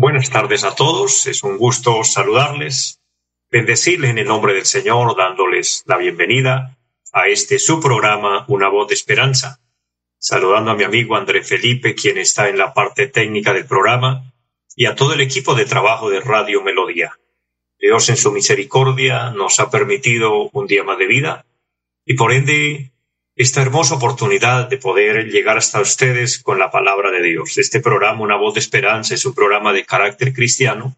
Buenas tardes a todos, es un gusto saludarles, bendecirles en el nombre del Señor, dándoles la bienvenida a este su programa Una voz de esperanza. Saludando a mi amigo André Felipe, quien está en la parte técnica del programa, y a todo el equipo de trabajo de Radio Melodía. Dios en su misericordia nos ha permitido un día más de vida y por ende esta hermosa oportunidad de poder llegar hasta ustedes con la palabra de Dios. Este programa, Una voz de esperanza, es un programa de carácter cristiano,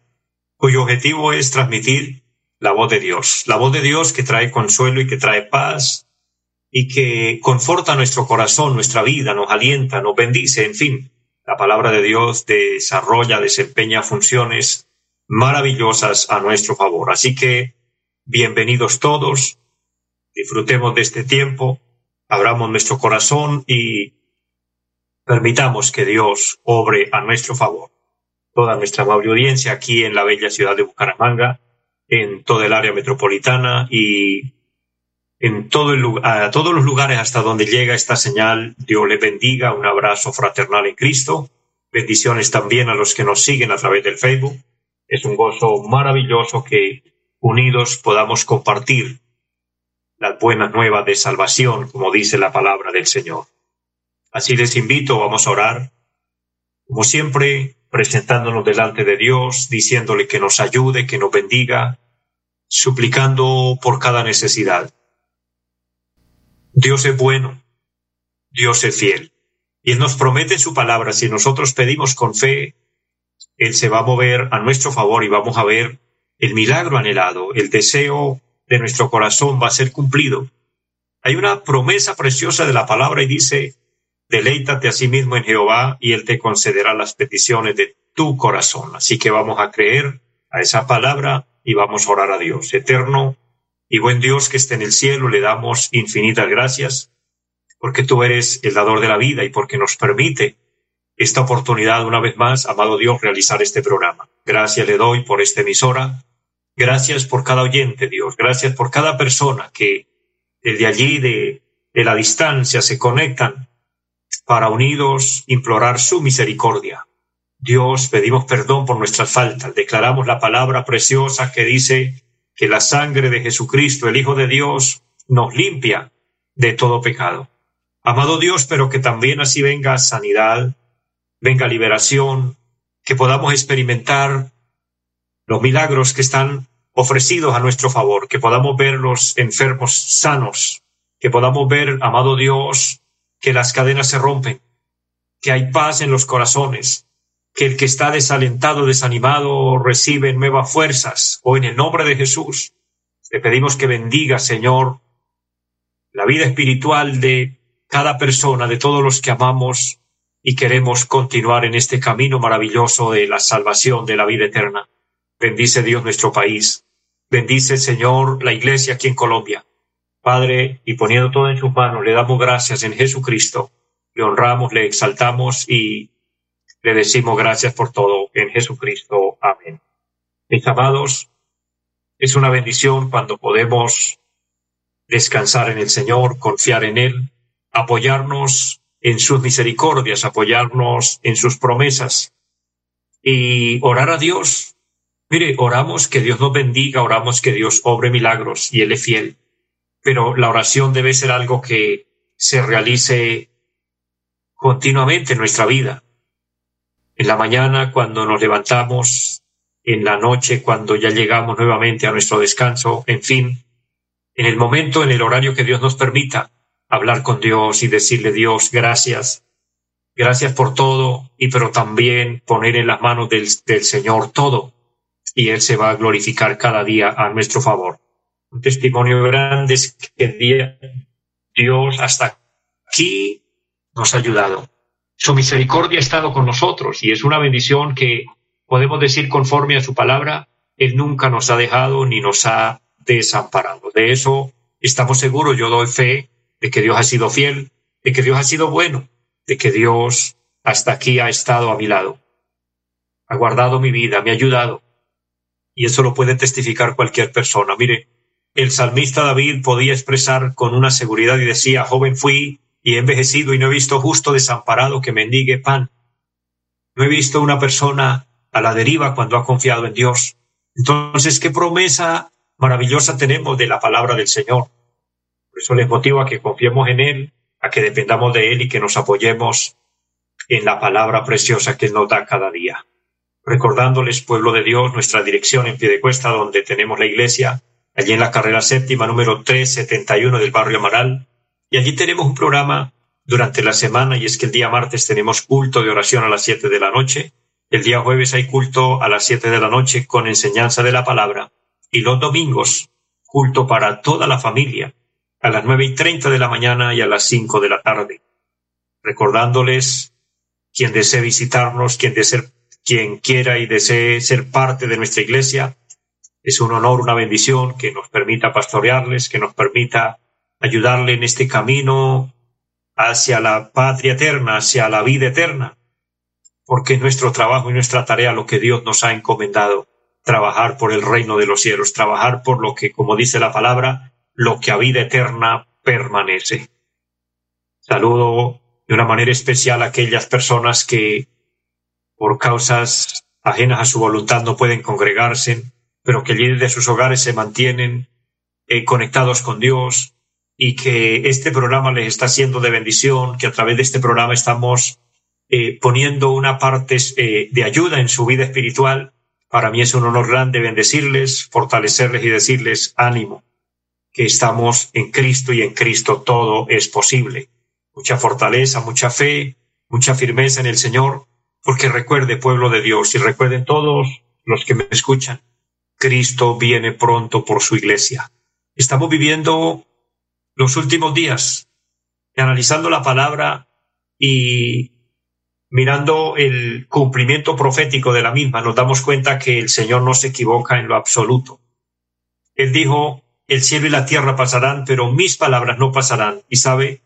cuyo objetivo es transmitir la voz de Dios, la voz de Dios que trae consuelo y que trae paz y que conforta nuestro corazón, nuestra vida, nos alienta, nos bendice, en fin. La palabra de Dios desarrolla, desempeña funciones maravillosas a nuestro favor. Así que, bienvenidos todos, disfrutemos de este tiempo abramos nuestro corazón y permitamos que Dios obre a nuestro favor. Toda nuestra amable audiencia aquí en la bella ciudad de Bucaramanga, en toda el área metropolitana y en todos los lugares hasta donde llega esta señal, Dios le bendiga, un abrazo fraternal en Cristo, bendiciones también a los que nos siguen a través del Facebook. Es un gozo maravilloso que unidos podamos compartir las buenas nuevas de salvación, como dice la palabra del Señor. Así les invito, vamos a orar, como siempre, presentándonos delante de Dios, diciéndole que nos ayude, que nos bendiga, suplicando por cada necesidad. Dios es bueno, Dios es fiel, y Él nos promete su palabra, si nosotros pedimos con fe, Él se va a mover a nuestro favor y vamos a ver el milagro anhelado, el deseo de nuestro corazón va a ser cumplido. Hay una promesa preciosa de la palabra y dice, deleítate a sí mismo en Jehová y Él te concederá las peticiones de tu corazón. Así que vamos a creer a esa palabra y vamos a orar a Dios. Eterno y buen Dios que esté en el cielo, le damos infinitas gracias porque tú eres el dador de la vida y porque nos permite esta oportunidad una vez más, amado Dios, realizar este programa. Gracias le doy por esta emisora Gracias por cada oyente, Dios. Gracias por cada persona que desde allí de, la distancia se conectan para unidos implorar su misericordia. Dios, pedimos perdón por nuestras faltas. Declaramos la palabra preciosa que dice que la sangre de Jesucristo, el Hijo de Dios, nos limpia de todo pecado. Amado Dios, pero que también así venga sanidad, venga liberación, que podamos experimentar los milagros que están ofrecidos a nuestro favor, que podamos ver los enfermos sanos, que podamos ver, amado Dios, que las cadenas se rompen, que hay paz en los corazones, que el que está desalentado, desanimado, recibe nuevas fuerzas, o en el nombre de Jesús, le pedimos que bendiga, Señor, la vida espiritual de cada persona, de todos los que amamos y queremos continuar en este camino maravilloso de la salvación, de la vida eterna. Bendice Dios nuestro país. Bendice, Señor, la iglesia aquí en Colombia. Padre, y poniendo todo en sus manos, le damos gracias en Jesucristo. Le honramos, le exaltamos y le decimos gracias por todo en Jesucristo. Amén. Mis amados, es una bendición cuando podemos descansar en el Señor, confiar en Él, apoyarnos en sus misericordias, apoyarnos en sus promesas y orar a Dios Mire, oramos que Dios nos bendiga, oramos que Dios obre milagros y Él es fiel, pero la oración debe ser algo que se realice continuamente en nuestra vida. En la mañana, cuando nos levantamos, en la noche, cuando ya llegamos nuevamente a nuestro descanso, en fin, en el momento, en el horario que Dios nos permita, hablar con Dios y decirle Dios, gracias, gracias por todo, y pero también poner en las manos del, del Señor todo, y Él se va a glorificar cada día a nuestro favor. Un testimonio grande es que Dios hasta aquí nos ha ayudado. Su misericordia ha estado con nosotros y es una bendición que podemos decir conforme a su palabra, Él nunca nos ha dejado ni nos ha desamparado. De eso estamos seguros, yo doy fe de que Dios ha sido fiel, de que Dios ha sido bueno, de que Dios hasta aquí ha estado a mi lado. Ha guardado mi vida, me ha ayudado. Y eso lo puede testificar cualquier persona. Mire, el salmista David podía expresar con una seguridad y decía, joven fui y he envejecido y no he visto justo desamparado que mendigue pan. No he visto una persona a la deriva cuando ha confiado en Dios. Entonces, ¿qué promesa maravillosa tenemos de la palabra del Señor? Por eso les motivo a que confiemos en Él, a que dependamos de Él y que nos apoyemos en la palabra preciosa que Él nos da cada día. Recordándoles, pueblo de Dios, nuestra dirección en Piedecuesta, donde tenemos la iglesia, allí en la carrera séptima número 371 del barrio Amaral. Y allí tenemos un programa durante la semana y es que el día martes tenemos culto de oración a las 7 de la noche. El día jueves hay culto a las 7 de la noche con enseñanza de la palabra. Y los domingos, culto para toda la familia, a las nueve y treinta de la mañana y a las 5 de la tarde. Recordándoles, quien desee visitarnos, quien, desee, quien quiera y desee ser parte de nuestra iglesia, es un honor, una bendición que nos permita pastorearles, que nos permita ayudarle en este camino hacia la patria eterna, hacia la vida eterna, porque es nuestro trabajo y nuestra tarea lo que Dios nos ha encomendado, trabajar por el reino de los cielos, trabajar por lo que, como dice la palabra, lo que a vida eterna permanece. Saludo de una manera especial a aquellas personas que por causas ajenas a su voluntad no pueden congregarse, pero que allí de sus hogares se mantienen eh, conectados con Dios y que este programa les está siendo de bendición, que a través de este programa estamos eh, poniendo una parte eh, de ayuda en su vida espiritual. Para mí es un honor grande bendecirles, fortalecerles y decirles ánimo, que estamos en Cristo y en Cristo todo es posible. Mucha fortaleza, mucha fe, mucha firmeza en el Señor, porque recuerde, pueblo de Dios, y recuerden todos los que me escuchan, Cristo viene pronto por su iglesia. Estamos viviendo los últimos días, analizando la palabra y mirando el cumplimiento profético de la misma, nos damos cuenta que el Señor no se equivoca en lo absoluto. Él dijo, el cielo y la tierra pasarán, pero mis palabras no pasarán. Y sabe,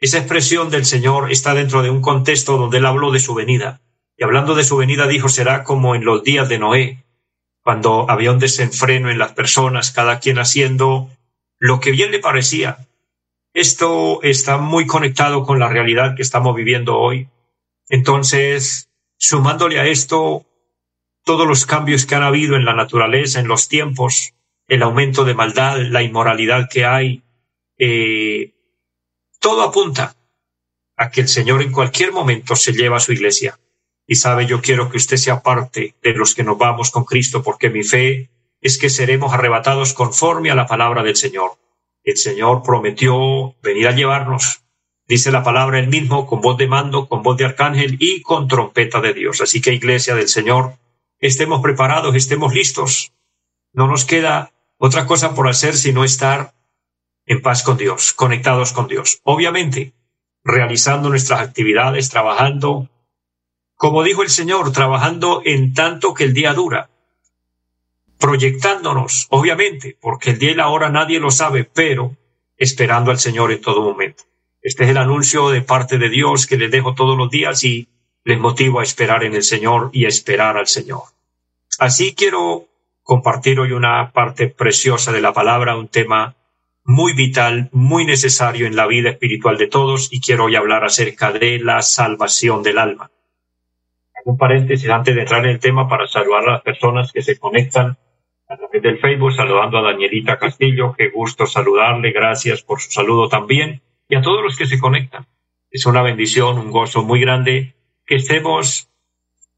esa expresión del Señor está dentro de un contexto donde Él habló de su venida. Y hablando de su venida dijo, será como en los días de Noé, cuando había un desenfreno en las personas, cada quien haciendo lo que bien le parecía. Esto está muy conectado con la realidad que estamos viviendo hoy. Entonces, sumándole a esto todos los cambios que han habido en la naturaleza, en los tiempos, el aumento de maldad, la inmoralidad que hay, eh, todo apunta a que el Señor en cualquier momento se lleva a su iglesia y sabe, yo quiero que usted sea parte de los que nos vamos con Cristo, porque mi fe es que seremos arrebatados conforme a la palabra del Señor. El Señor prometió venir a llevarnos, dice la palabra él mismo, con voz de mando, con voz de arcángel y con trompeta de Dios. Así que, iglesia del Señor, estemos preparados, estemos listos. No nos queda otra cosa por hacer sino estar en paz con Dios, conectados con Dios. Obviamente, realizando nuestras actividades, trabajando, como dijo el Señor, trabajando en tanto que el día dura, proyectándonos, obviamente, porque el día y la hora nadie lo sabe, pero esperando al Señor en todo momento. Este es el anuncio de parte de Dios que les dejo todos los días y les motivo a esperar en el Señor y a esperar al Señor. Así quiero compartir hoy una parte preciosa de la palabra, un tema muy vital, muy necesario en la vida espiritual de todos y quiero hoy hablar acerca de la salvación del alma un paréntesis antes de entrar en el tema para saludar a las personas que se conectan a través del Facebook, saludando a Danielita Castillo, qué gusto saludarle, gracias por su saludo también, y a todos los que se conectan. Es una bendición, un gozo muy grande que estemos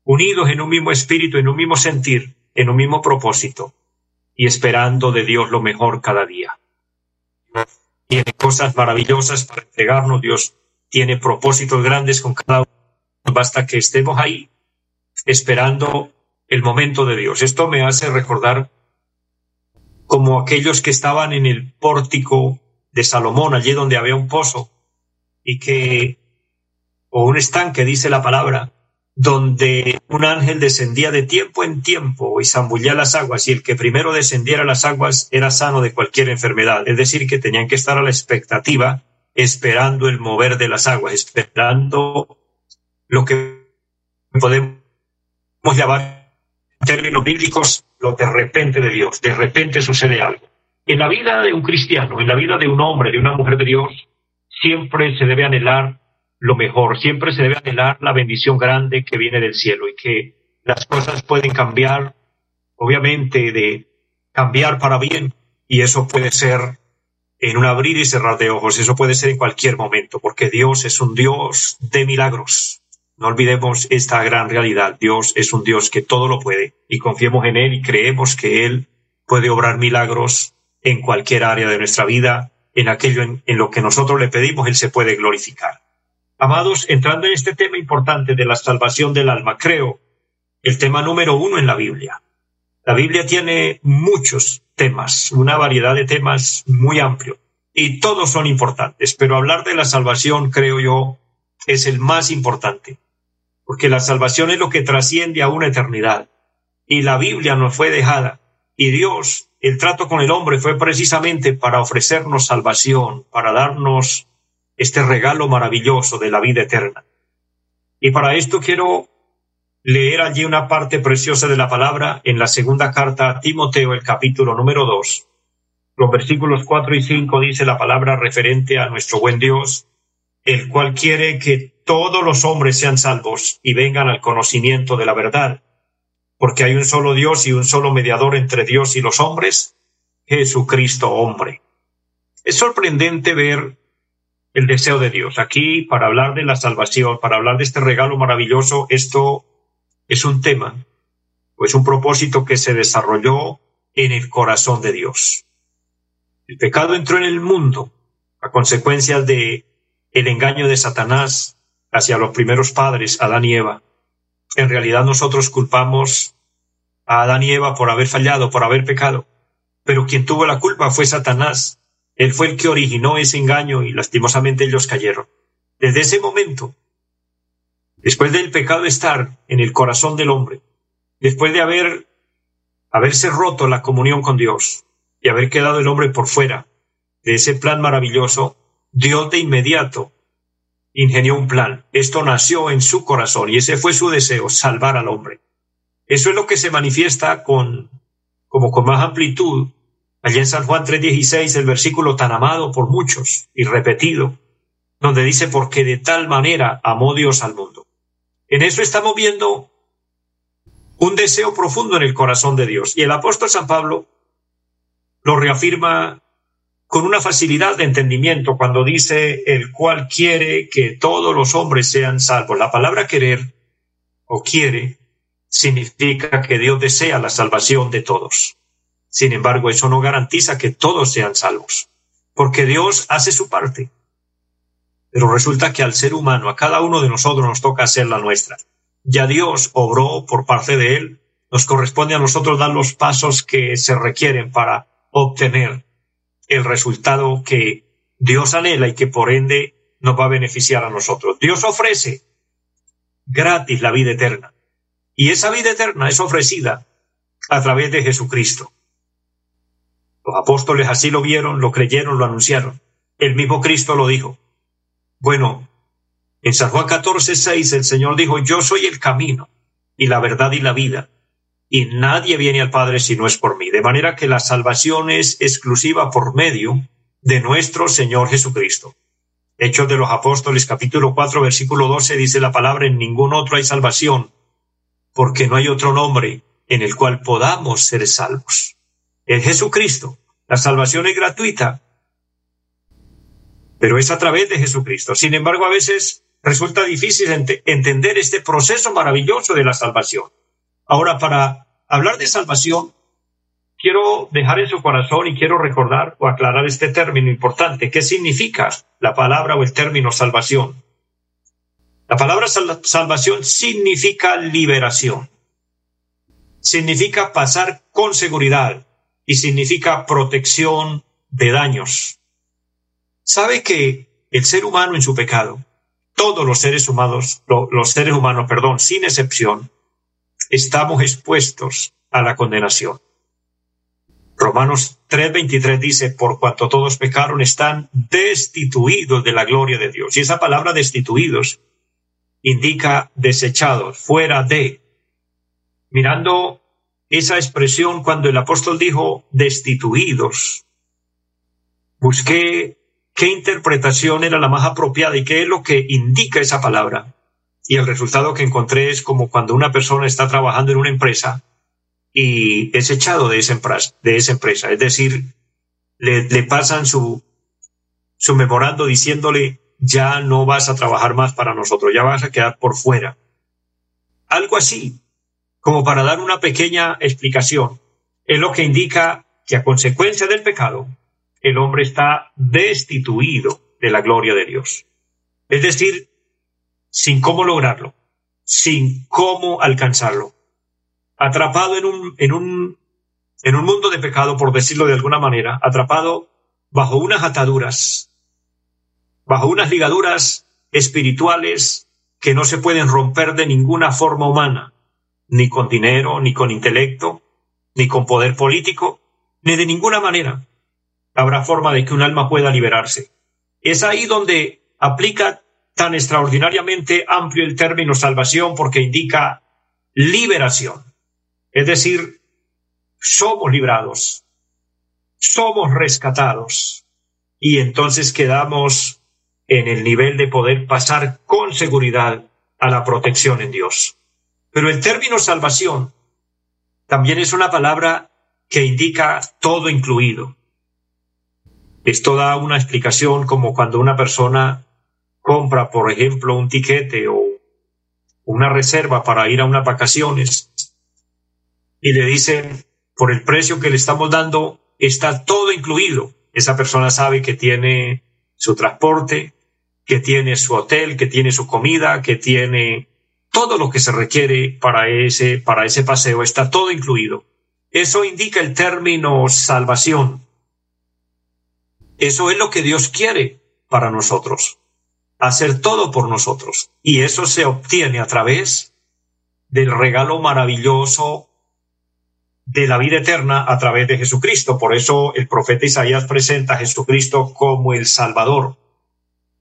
unidos en un mismo espíritu, en un mismo sentir, en un mismo propósito, y esperando de Dios lo mejor cada día. Tiene cosas maravillosas para entregarnos, Dios tiene propósitos grandes con cada uno. Basta que estemos ahí esperando el momento de Dios. Esto me hace recordar como aquellos que estaban en el pórtico de Salomón, allí donde había un pozo y que, o un estanque, dice la palabra, donde un ángel descendía de tiempo en tiempo y zambullía las aguas, y el que primero descendiera las aguas era sano de cualquier enfermedad. Es decir, que tenían que estar a la expectativa, esperando el mover de las aguas, esperando lo que podemos llamar en términos bíblicos lo de repente de Dios. De repente sucede algo. En la vida de un cristiano, en la vida de un hombre, de una mujer de Dios, siempre se debe anhelar lo mejor, siempre se debe anhelar la bendición grande que viene del cielo y que las cosas pueden cambiar, obviamente, de cambiar para bien, y eso puede ser en un abrir y cerrar de ojos, eso puede ser en cualquier momento, porque Dios es un Dios de milagros. No olvidemos esta gran realidad. Dios es un Dios que todo lo puede y confiemos en Él y creemos que Él puede obrar milagros en cualquier área de nuestra vida, en aquello en, en lo que nosotros le pedimos, Él se puede glorificar. Amados, entrando en este tema importante de la salvación del alma, creo el tema número uno en la Biblia. La Biblia tiene muchos temas, una variedad de temas muy amplio, y todos son importantes, pero hablar de la salvación, creo yo, es el más importante, porque la salvación es lo que trasciende a una eternidad, y la Biblia nos fue dejada, y Dios, el trato con el hombre fue precisamente para ofrecernos salvación, para darnos este regalo maravilloso de la vida eterna. Y para esto quiero leer allí una parte preciosa de la palabra en la segunda carta a Timoteo, el capítulo número dos. Los versículos cuatro y cinco dice la palabra referente a nuestro buen Dios, el cual quiere que todos los hombres sean salvos y vengan al conocimiento de la verdad, porque hay un solo Dios y un solo mediador entre Dios y los hombres, Jesucristo hombre. Es sorprendente ver el deseo de Dios. Aquí, para hablar de la salvación, para hablar de este regalo maravilloso, esto es un tema, pues un propósito que se desarrolló en el corazón de Dios. El pecado entró en el mundo a consecuencia de el engaño de Satanás hacia los primeros padres, Adán y Eva. En realidad nosotros culpamos a Adán y Eva por haber fallado, por haber pecado, pero quien tuvo la culpa fue Satanás, él fue el que originó ese engaño y lastimosamente ellos cayeron. Desde ese momento, después del pecado estar en el corazón del hombre, después de haber haberse roto la comunión con Dios y haber quedado el hombre por fuera de ese plan maravilloso, Dios de inmediato ingenió un plan. Esto nació en su corazón y ese fue su deseo, salvar al hombre. Eso es lo que se manifiesta con, como con más amplitud Allí en San Juan 3:16, el versículo tan amado por muchos y repetido, donde dice, porque de tal manera amó Dios al mundo. En eso estamos viendo un deseo profundo en el corazón de Dios. Y el apóstol San Pablo lo reafirma con una facilidad de entendimiento cuando dice, el cual quiere que todos los hombres sean salvos. La palabra querer o quiere significa que Dios desea la salvación de todos. Sin embargo, eso no garantiza que todos sean salvos, porque Dios hace su parte. Pero resulta que al ser humano, a cada uno de nosotros nos toca hacer la nuestra. Ya Dios obró por parte de Él, nos corresponde a nosotros dar los pasos que se requieren para obtener el resultado que Dios anhela y que por ende nos va a beneficiar a nosotros. Dios ofrece gratis la vida eterna. Y esa vida eterna es ofrecida a través de Jesucristo. Los apóstoles así lo vieron, lo creyeron, lo anunciaron. El mismo Cristo lo dijo. Bueno, en San Juan 14, 6 el Señor dijo, yo soy el camino y la verdad y la vida, y nadie viene al Padre si no es por mí. De manera que la salvación es exclusiva por medio de nuestro Señor Jesucristo. Hechos de los Apóstoles capítulo 4 versículo 12 dice la palabra, en ningún otro hay salvación, porque no hay otro nombre en el cual podamos ser salvos es Jesucristo. La salvación es gratuita, pero es a través de Jesucristo. Sin embargo, a veces resulta difícil entender este proceso maravilloso de la salvación. Ahora, para hablar de salvación, quiero dejar en su corazón y quiero recordar o aclarar este término importante. ¿Qué significa la palabra o el término salvación? La palabra salvación significa liberación. Significa pasar con seguridad, y significa protección de daños. Sabe que el ser humano en su pecado todos los seres humanos, los seres humanos, perdón, sin excepción, estamos expuestos a la condenación. Romanos 3:23 dice, por cuanto todos pecaron, están destituidos de la gloria de Dios. Y esa palabra destituidos indica desechados, fuera de. Mirando esa expresión cuando el apóstol dijo destituidos, busqué qué interpretación era la más apropiada y qué es lo que indica esa palabra. Y el resultado que encontré es como cuando una persona está trabajando en una empresa y es echado de esa empresa, de esa empresa. es decir, le, pasan su, su memorando diciéndole ya no vas a trabajar más para nosotros, ya vas a quedar por fuera. Algo así, como para dar una pequeña explicación, es lo que indica que a consecuencia del pecado, el hombre está destituido de la gloria de Dios. Es decir, sin cómo lograrlo, sin cómo alcanzarlo. Atrapado en un, en un, en un mundo de pecado, por decirlo de alguna manera, atrapado bajo unas ataduras, bajo unas ligaduras espirituales que no se pueden romper de ninguna forma humana, ni con dinero, ni con intelecto, ni con poder político, ni de ninguna manera habrá forma de que un alma pueda liberarse. Es ahí donde aplica tan extraordinariamente amplio el término salvación porque indica liberación. Es decir, somos librados, somos rescatados y entonces quedamos en el nivel de poder pasar con seguridad a la protección en Dios. Pero el término salvación también es una palabra que indica todo incluido. Esto da una explicación como cuando una persona compra, por ejemplo, un tiquete o una reserva para ir a unas vacaciones y le dicen, por el precio que le estamos dando, está todo incluido. Esa persona sabe que tiene su transporte, que tiene su hotel, que tiene su comida, que tiene todo lo que se requiere para ese, para ese paseo, está todo incluido. Eso indica el término salvación. Eso es lo que Dios quiere para nosotros, hacer todo por nosotros. Y eso se obtiene a través del regalo maravilloso de la vida eterna a través de Jesucristo. Por eso el profeta Isaías presenta a Jesucristo como el Salvador.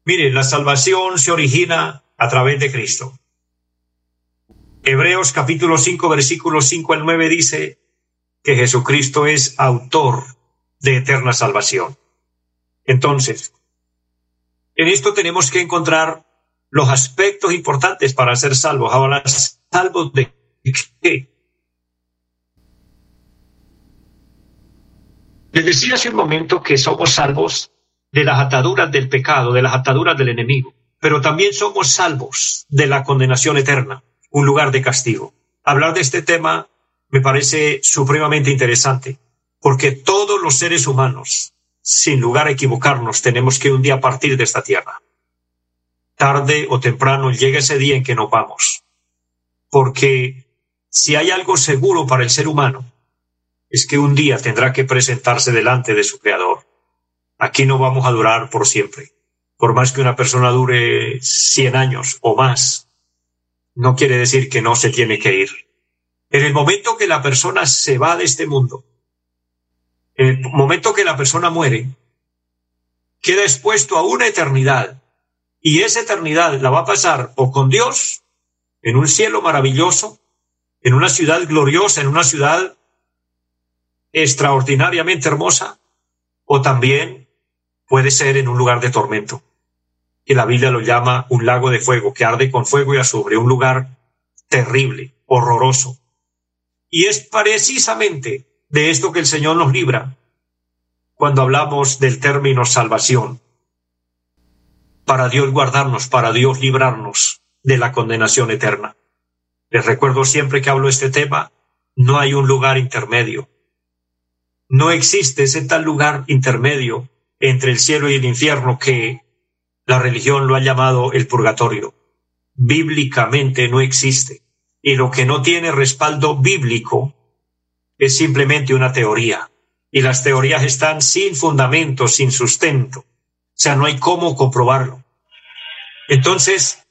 Mire, la salvación se origina a través de Cristo. Hebreos capítulo 5 versículos 5 al 9 dice que Jesucristo es autor de eterna salvación. Entonces, en esto tenemos que encontrar los aspectos importantes para ser salvos. Ahora, salvos de qué? Les decía hace un momento que somos salvos de las ataduras del pecado, de las ataduras del enemigo, pero también somos salvos de la condenación eterna, un lugar de castigo. Hablar de este tema me parece supremamente interesante, porque todos los seres humanos, sin lugar a equivocarnos, tenemos que un día partir de esta tierra. Tarde o temprano llega ese día en que nos vamos. Porque si hay algo seguro para el ser humano, es que un día tendrá que presentarse delante de su Creador. Aquí no vamos a durar por siempre. Por más que una persona dure cien años o más, no quiere decir que no se tiene que ir. En el momento que la persona se va de este mundo, el momento que la persona muere, queda expuesto a una eternidad. Y esa eternidad la va a pasar o con Dios, en un cielo maravilloso, en una ciudad gloriosa, en una ciudad extraordinariamente hermosa, o también puede ser en un lugar de tormento, que la Biblia lo llama un lago de fuego, que arde con fuego y azufre, un lugar terrible, horroroso. Y es precisamente de esto que el Señor nos libra cuando hablamos del término salvación. Para Dios guardarnos, para Dios librarnos de la condenación eterna. Les recuerdo siempre que hablo este tema, no hay un lugar intermedio. No existe ese tal lugar intermedio entre el cielo y el infierno que la religión lo ha llamado el purgatorio. Bíblicamente no existe. Y lo que no tiene respaldo bíblico es simplemente una teoría. Y las teorías están sin fundamento, sin sustento. O sea, no hay cómo comprobarlo. Entonces,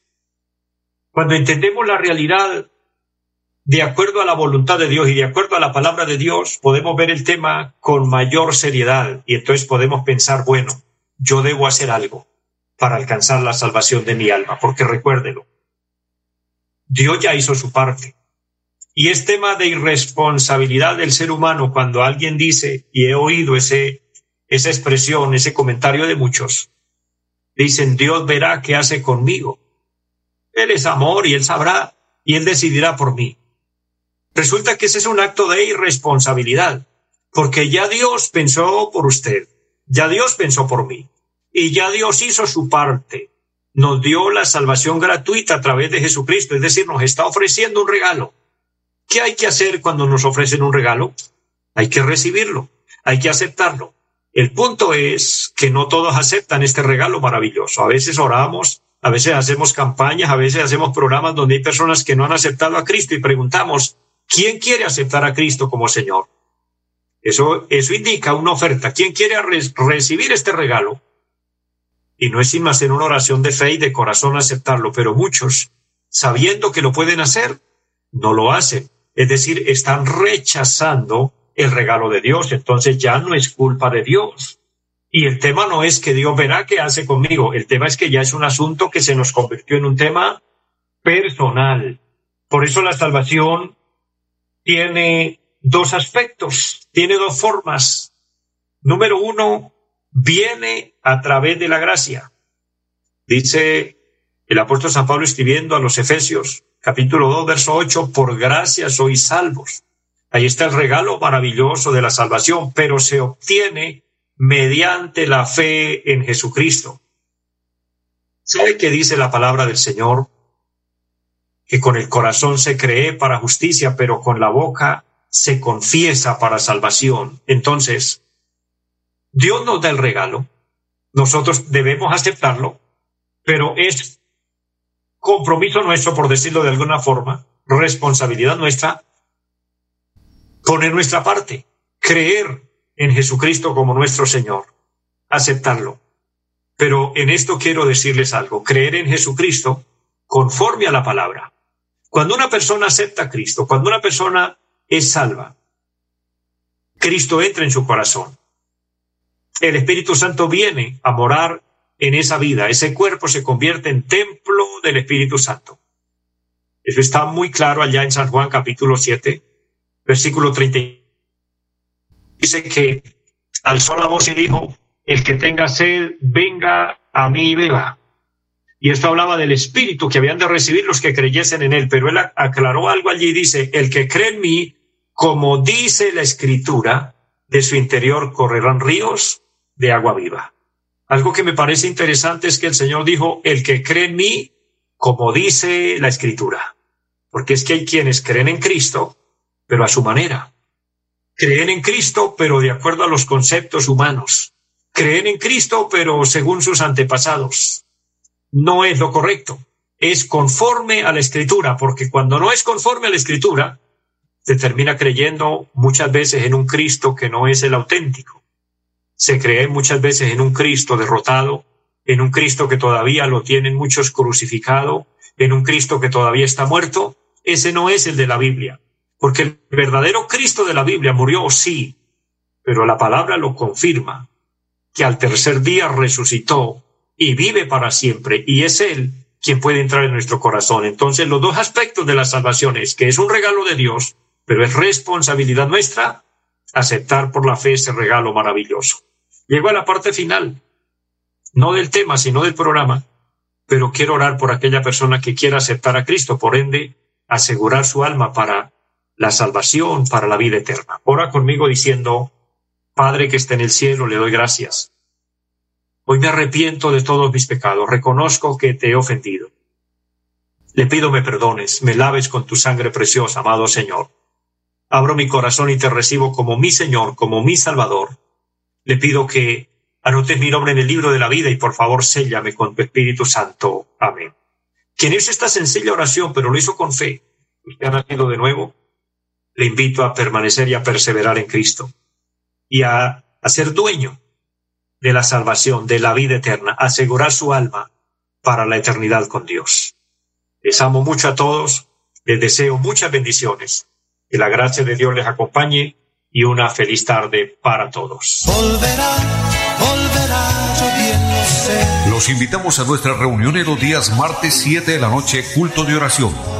cuando entendemos la realidad de acuerdo a la voluntad de Dios y de acuerdo a la palabra de Dios, podemos ver el tema con mayor seriedad y entonces podemos pensar, bueno, yo debo hacer algo para alcanzar la salvación de mi alma, porque recuérdelo, Dios ya hizo su parte. Y es tema de irresponsabilidad del ser humano cuando alguien dice, y he oído ese, esa expresión, ese comentario de muchos, dicen, Dios verá qué hace conmigo. Él es amor y él sabrá y él decidirá por mí. Resulta que ese es un acto de irresponsabilidad, porque ya Dios pensó por usted, ya Dios pensó por mí, y ya Dios hizo su parte. Nos dio la salvación gratuita a través de Jesucristo, es decir, nos está ofreciendo un regalo. ¿Qué hay que hacer cuando nos ofrecen un regalo? Hay que recibirlo, hay que aceptarlo. El punto es que no todos aceptan este regalo maravilloso. A veces oramos, a veces hacemos campañas, a veces hacemos programas donde hay personas que no han aceptado a Cristo y preguntamos, ¿quién quiere aceptar a Cristo como Señor? Eso, eso indica una oferta. ¿Quién quiere recibir este regalo? Y no es sin hacer una oración de fe y de corazón aceptarlo, pero muchos, sabiendo que lo pueden hacer, no lo hacen. Es decir, están rechazando el regalo de Dios. Entonces ya no es culpa de Dios. Y el tema no es que Dios verá qué hace conmigo. El tema es que ya es un asunto que se nos convirtió en un tema personal. Por eso la salvación tiene dos aspectos, tiene dos formas. Número uno, viene a través de la gracia. Dice el apóstol San Pablo escribiendo a los Efesios, capítulo 2, verso 8, por gracia sois salvos. Ahí está el regalo maravilloso de la salvación, pero se obtiene mediante la fe en Jesucristo. ¿Sabe qué dice la palabra del Señor? Que con el corazón se cree para justicia, pero con la boca se confiesa para salvación. Entonces, Dios nos da el regalo, nosotros debemos aceptarlo, pero es compromiso nuestro, por decirlo de alguna forma, responsabilidad nuestra, poner nuestra parte, creer en Jesucristo como nuestro Señor, aceptarlo. Pero en esto quiero decirles algo, creer en Jesucristo conforme a la palabra. Cuando una persona acepta a Cristo, cuando una persona es salva. Cristo entra en su corazón. El Espíritu Santo viene a morar en esa vida. Ese cuerpo se convierte en templo del Espíritu Santo. Eso está muy claro allá en San Juan capítulo 7, versículo 30. Dice que alzó la voz y dijo, el que tenga sed, venga a mí y beba. Y esto hablaba del Espíritu que habían de recibir los que creyesen en él. Pero él aclaró algo allí y dice, el que cree en mí, como dice la escritura, de su interior correrán ríos de agua viva. Algo que me parece interesante es que el Señor dijo, el que cree en mí, como dice la escritura. Porque es que hay quienes creen en Cristo, pero a su manera. Creen en Cristo, pero de acuerdo a los conceptos humanos. Creen en Cristo, pero según sus antepasados. No es lo correcto. Es conforme a la escritura, porque cuando no es conforme a la escritura, se termina creyendo muchas veces en un Cristo que no es el auténtico. Se cree muchas veces en un Cristo derrotado, en un Cristo que todavía lo tienen muchos crucificado, en un Cristo que todavía está muerto. Ese no es el de la Biblia, porque el verdadero Cristo de la Biblia murió, sí, pero la palabra lo confirma, que al tercer día resucitó y vive para siempre, y es Él quien puede entrar en nuestro corazón. Entonces, los dos aspectos de la salvación es que es un regalo de Dios pero es responsabilidad nuestra aceptar por la fe ese regalo maravilloso. Llego a la parte final, no del tema, sino del programa, pero quiero orar por aquella persona que quiera aceptar a Cristo, por ende, asegurar su alma para la salvación, para la vida eterna. Ora conmigo diciendo, Padre que esté en el cielo, le doy gracias. Hoy me arrepiento de todos mis pecados, reconozco que te he ofendido. Le pido me perdones, me laves con tu sangre preciosa, amado Señor abro mi corazón y te recibo como mi Señor, como mi Salvador. Le pido que anotes mi nombre en el libro de la vida y por favor séllame con tu Espíritu Santo. Amén. Quien hizo esta sencilla oración, pero lo hizo con fe, usted ha nacido de nuevo, le invito a permanecer y a perseverar en Cristo y a, a ser dueño de la salvación, de la vida eterna, asegurar su alma para la eternidad con Dios. Les amo mucho a todos, les deseo muchas bendiciones, que la gracia de Dios les acompañe y una feliz tarde para todos. Los invitamos a nuestra reunión en los días martes 7 de la noche, culto de oración.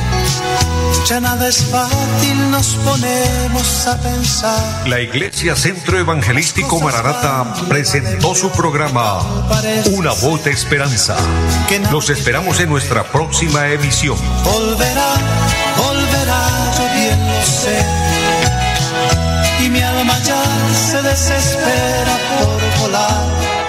ya nada es fácil, nos ponemos a pensar. La Iglesia Centro Evangelístico Mararata presentó su programa Una voz de esperanza. Los esperamos en nuestra próxima emisión. Volverá, volverá, yo bien lo sé. Y mi alma ya se desespera por volar